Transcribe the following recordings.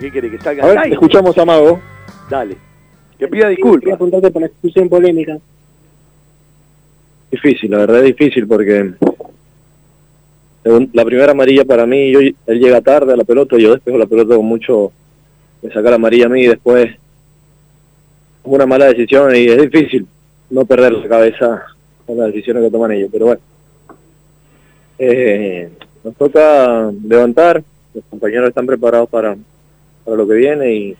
¿Qué quiere que salga? A ver, al aire? escuchamos a Mago. Dale. Que pida Quería disculpas. apuntarte por la expulsión polémica. Difícil, la verdad es difícil porque la primera amarilla para mí, yo, él llega tarde a la pelota, yo despejo la pelota con mucho, me saca la amarilla a mí y después una mala decisión y es difícil no perder la cabeza con las decisiones que toman ellos, pero bueno. Eh, nos toca levantar, los compañeros están preparados para, para lo que viene y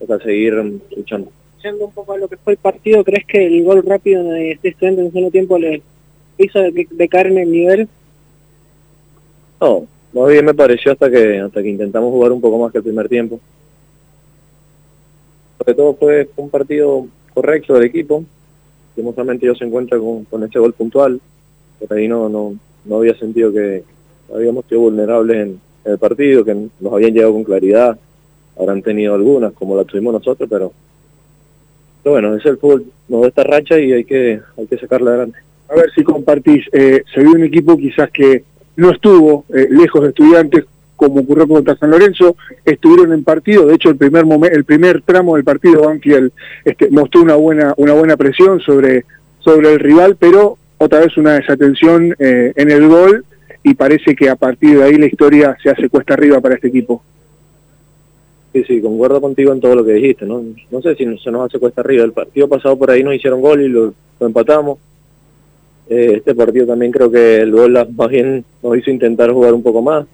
toca seguir luchando. Yendo un poco a lo que fue el partido, ¿crees que el gol rápido de este estudiante en un solo tiempo le hizo de- decaer en el nivel? No, más bien me pareció hasta que hasta que intentamos jugar un poco más que el primer tiempo. Sobre todo fue un partido correcto del equipo. Lastimosamente ellos se encuentran con, con ese gol puntual. Por ahí no, no, no había sentido que habíamos sido vulnerables en, en el partido, que nos habían llegado con claridad. Habrán tenido algunas, como la tuvimos nosotros, pero, pero bueno, es el fútbol, nos da esta racha y hay que, hay que sacarla adelante. a ver si compartís, eh, se vio un equipo quizás que no estuvo eh, lejos de estudiantes como ocurrió contra San Lorenzo, estuvieron en partido, de hecho el primer el primer tramo del partido Banfield este, mostró una buena una buena presión sobre sobre el rival, pero otra vez una desatención eh, en el gol y parece que a partir de ahí la historia se hace cuesta arriba para este equipo. Sí, sí, concuerdo contigo en todo lo que dijiste, ¿no? No sé si se nos hace cuesta arriba. El partido pasado por ahí nos hicieron gol y lo, lo empatamos. Eh, este partido también creo que el gol más bien nos hizo intentar jugar un poco más.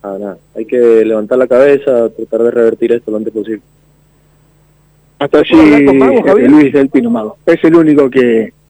Ah, nada, hay que levantar la cabeza, tratar de revertir esto lo antes posible. Hasta allí ¿Puedo hablar con Mago, este, Javier? Luis del Pino Mago. Es el único que,